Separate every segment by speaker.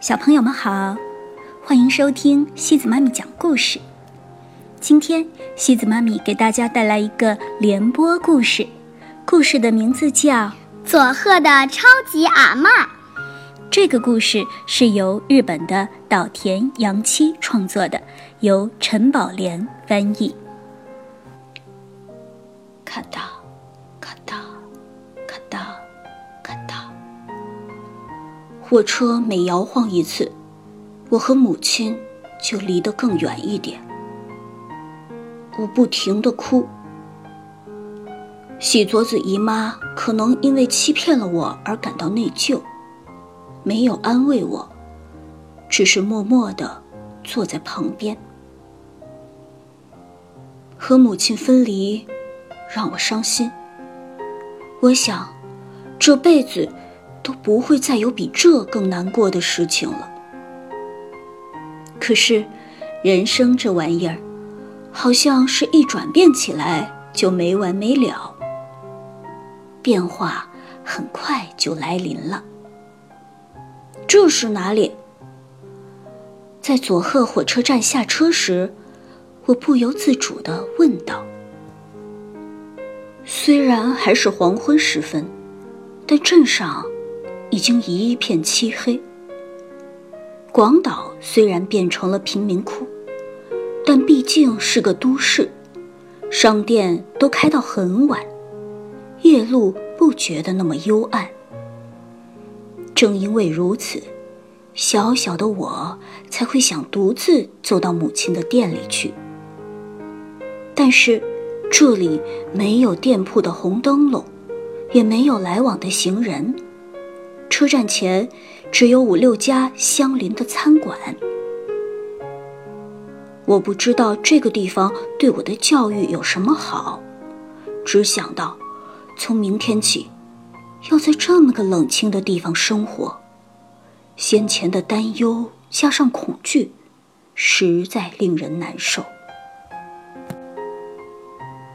Speaker 1: 小朋友们好，欢迎收听西子妈咪讲故事。今天西子妈咪给大家带来一个联播故事，故事的名字叫《
Speaker 2: 佐贺的超级阿嬷》。
Speaker 1: 这个故事是由日本的岛田洋七创作的，由陈宝莲翻译。咔哒，火车每摇晃一次，我和母亲就离得更远一点。我不停地哭。喜佐子姨妈可能因为欺骗了我而感到内疚，没有安慰我，只是默默地坐在旁边。和母亲分离，让我伤心。我想，这辈子。都不会再有比这更难过的事情了。可是，人生这玩意儿，好像是一转变起来就没完没了，变化很快就来临了。这是哪里？在佐贺火车站下车时，我不由自主地问道。虽然还是黄昏时分，但镇上……已经一片漆黑。广岛虽然变成了贫民窟，但毕竟是个都市，商店都开到很晚，夜路不觉得那么幽暗。正因为如此，小小的我才会想独自走到母亲的店里去。但是，这里没有店铺的红灯笼，也没有来往的行人。车站前只有五六家相邻的餐馆。我不知道这个地方对我的教育有什么好，只想到从明天起要在这么个冷清的地方生活，先前的担忧加上恐惧，实在令人难受。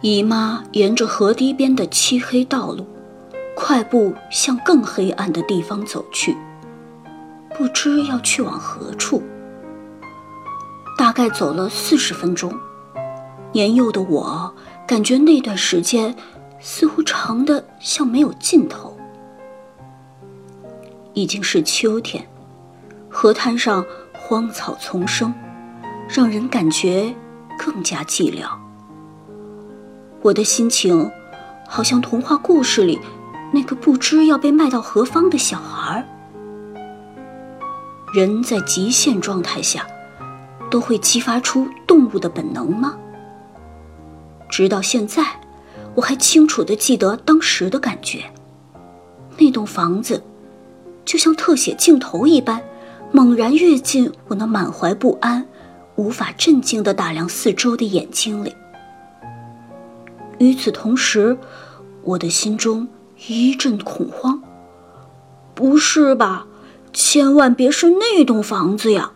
Speaker 1: 姨妈沿着河堤边的漆黑道路。快步向更黑暗的地方走去，不知要去往何处。大概走了四十分钟，年幼的我感觉那段时间似乎长的像没有尽头。已经是秋天，河滩上荒草丛生，让人感觉更加寂寥。我的心情，好像童话故事里。那个不知要被卖到何方的小孩人在极限状态下，都会激发出动物的本能吗？直到现在，我还清楚的记得当时的感觉。那栋房子，就像特写镜头一般，猛然跃进我那满怀不安、无法镇静的打量四周的眼睛里。与此同时，我的心中。一阵恐慌。不是吧？千万别是那栋房子呀！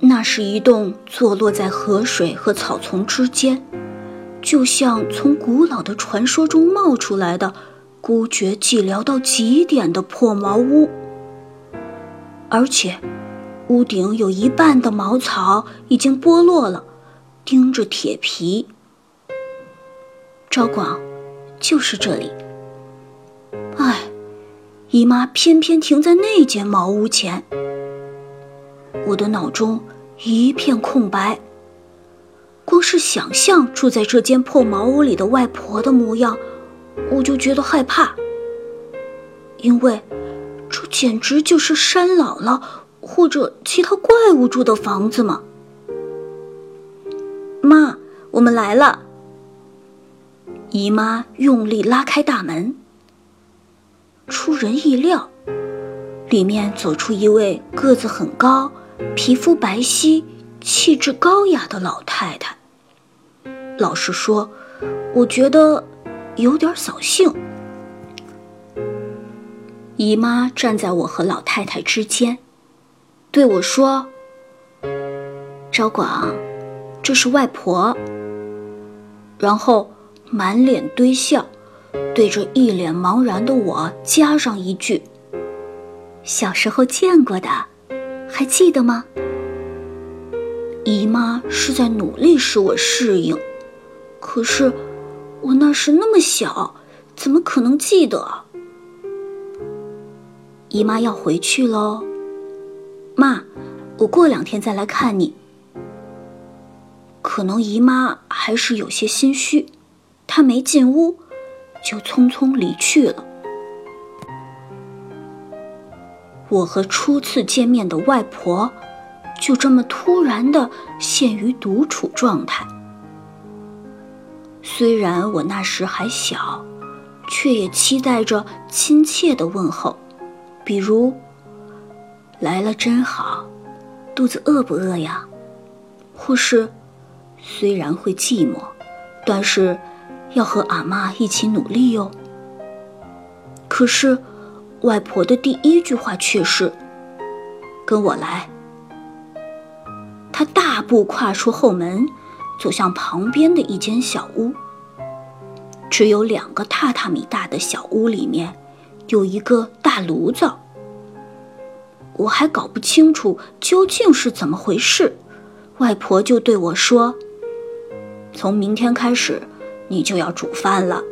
Speaker 1: 那是一栋坐落在河水和草丛之间，就像从古老的传说中冒出来的孤绝寂寥到极点的破茅屋。而且，屋顶有一半的茅草已经剥落了，钉着铁皮。赵广。就是这里。唉，姨妈偏偏停在那间茅屋前。我的脑中一片空白。光是想象住在这间破茅屋里的外婆的模样，我就觉得害怕。因为，这简直就是山姥姥或者其他怪物住的房子嘛。妈，我们来了。姨妈用力拉开大门，出人意料，里面走出一位个子很高、皮肤白皙、气质高雅的老太太。老实说，我觉得有点扫兴。姨妈站在我和老太太之间，对我说：“赵广，这是外婆。”然后。满脸堆笑，对着一脸茫然的我加上一句：“小时候见过的，还记得吗？姨妈是在努力使我适应，可是我那时那么小，怎么可能记得？姨妈要回去喽，妈，我过两天再来看你。可能姨妈还是有些心虚，他没进屋，就匆匆离去了。我和初次见面的外婆。就这么突然的陷于独处状态。虽然我那时还小，却也期待着亲切的问候，比如“来了真好，肚子饿不饿呀？”或是“虽然会寂寞，但是要和阿妈一起努力哟。”可是，外婆的第一句话却是：“跟我来。”他大步跨出后门，走向旁边的一间小屋。只有两个榻榻米大的小屋里面，有一个大炉灶。我还搞不清楚究竟是怎么回事，外婆就对我说：“从明天开始，你就要煮饭了，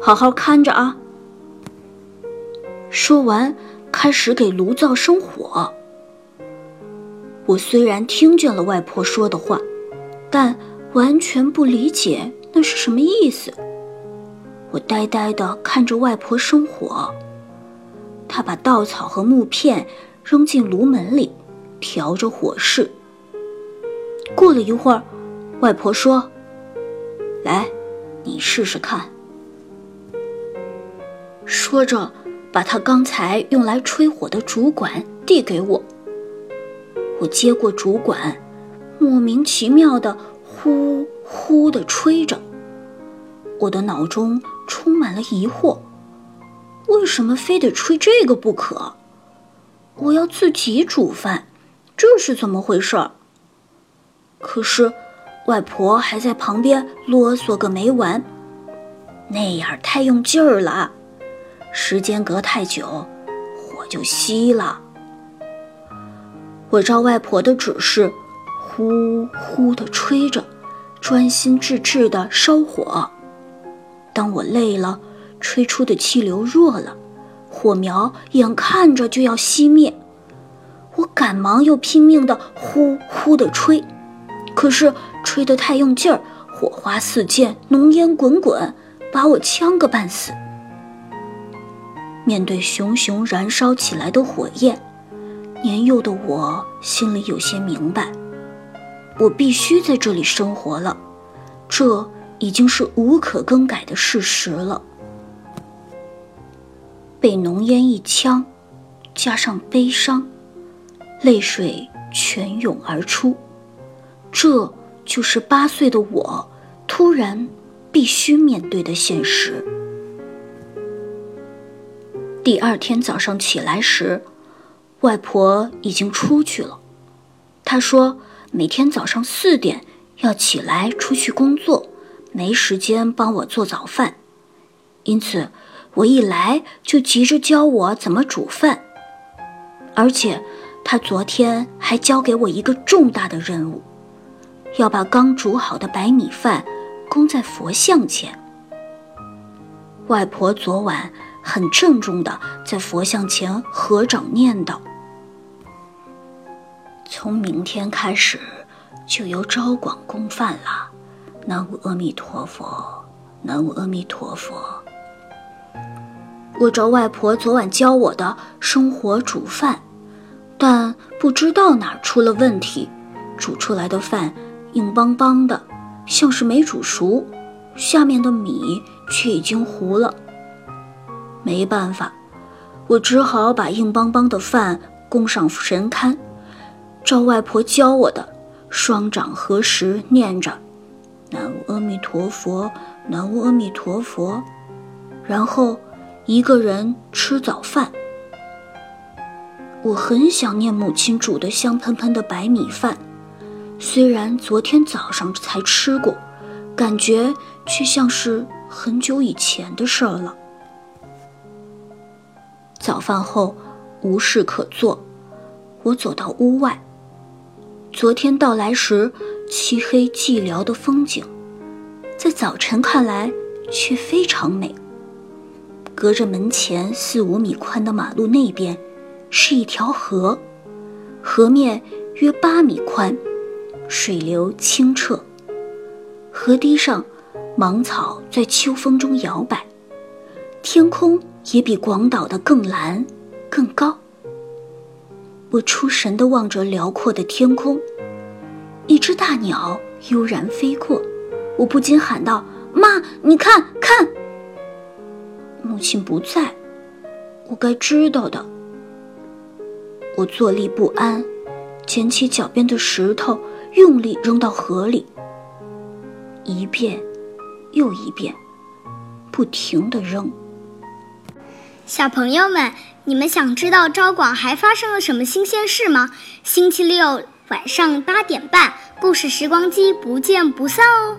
Speaker 1: 好好看着啊。”说完，开始给炉灶生火。我虽然听见了外婆说的话，但完全不理解那是什么意思。我呆呆地看着外婆生火，她把稻草和木片扔进炉门里，调着火势。过了一会儿，外婆说：“来，你试试看。”说着，把他刚才用来吹火的竹管递给我。我接过竹管，莫名其妙的呼呼的吹着。我的脑中充满了疑惑：为什么非得吹这个不可？我要自己煮饭，这是怎么回事儿？可是外婆还在旁边啰嗦个没完，那样太用劲儿了，时间隔太久，火就熄了。我照外婆的指示，呼呼地吹着，专心致志地烧火。当我累了，吹出的气流弱了，火苗眼看着就要熄灭，我赶忙又拼命地呼呼地吹，可是吹得太用劲儿，火花四溅，浓烟滚滚，把我呛个半死。面对熊熊燃烧起来的火焰。年幼的我心里有些明白，我必须在这里生活了，这已经是无可更改的事实了。被浓烟一呛，加上悲伤，泪水泉涌而出，这就是八岁的我突然必须面对的现实。第二天早上起来时。外婆已经出去了，她说每天早上四点要起来出去工作，没时间帮我做早饭，因此我一来就急着教我怎么煮饭，而且她昨天还交给我一个重大的任务，要把刚煮好的白米饭供在佛像前。外婆昨晚很郑重地在佛像前合掌念叨。从明天开始，就由招广供饭了。南无阿弥陀佛，南无阿弥陀佛。我照外婆昨晚教我的生火煮饭，但不知道哪出了问题，煮出来的饭硬邦邦的，像是没煮熟，下面的米却已经糊了。没办法，我只好把硬邦邦的饭供上神龛。照外婆教我的，双掌合十，念着“南无阿弥陀佛，南无阿弥陀佛”，然后一个人吃早饭。我很想念母亲煮的香喷喷的白米饭，虽然昨天早上才吃过，感觉却像是很久以前的事儿了。早饭后。无事可做，我走到屋外。昨天到来时，漆黑寂寥的风景，在早晨看来却非常美。隔着门前四五米宽的马路那边，是一条河，河面约八米宽，水流清澈。河堤上，芒草在秋风中摇摆，天空也比广岛的更蓝、更高。我出神地望着辽阔的天空，一只大鸟悠然飞过，我不禁喊道：“妈，你看看！”母亲不在，我该知道的。我坐立不安，捡起脚边的石头，用力扔到河里。一遍又一遍，不停地扔。
Speaker 2: 小朋友们，你们想知道昭广还发生了什么新鲜事吗？星期六晚上八点半，故事时光机不见不散哦。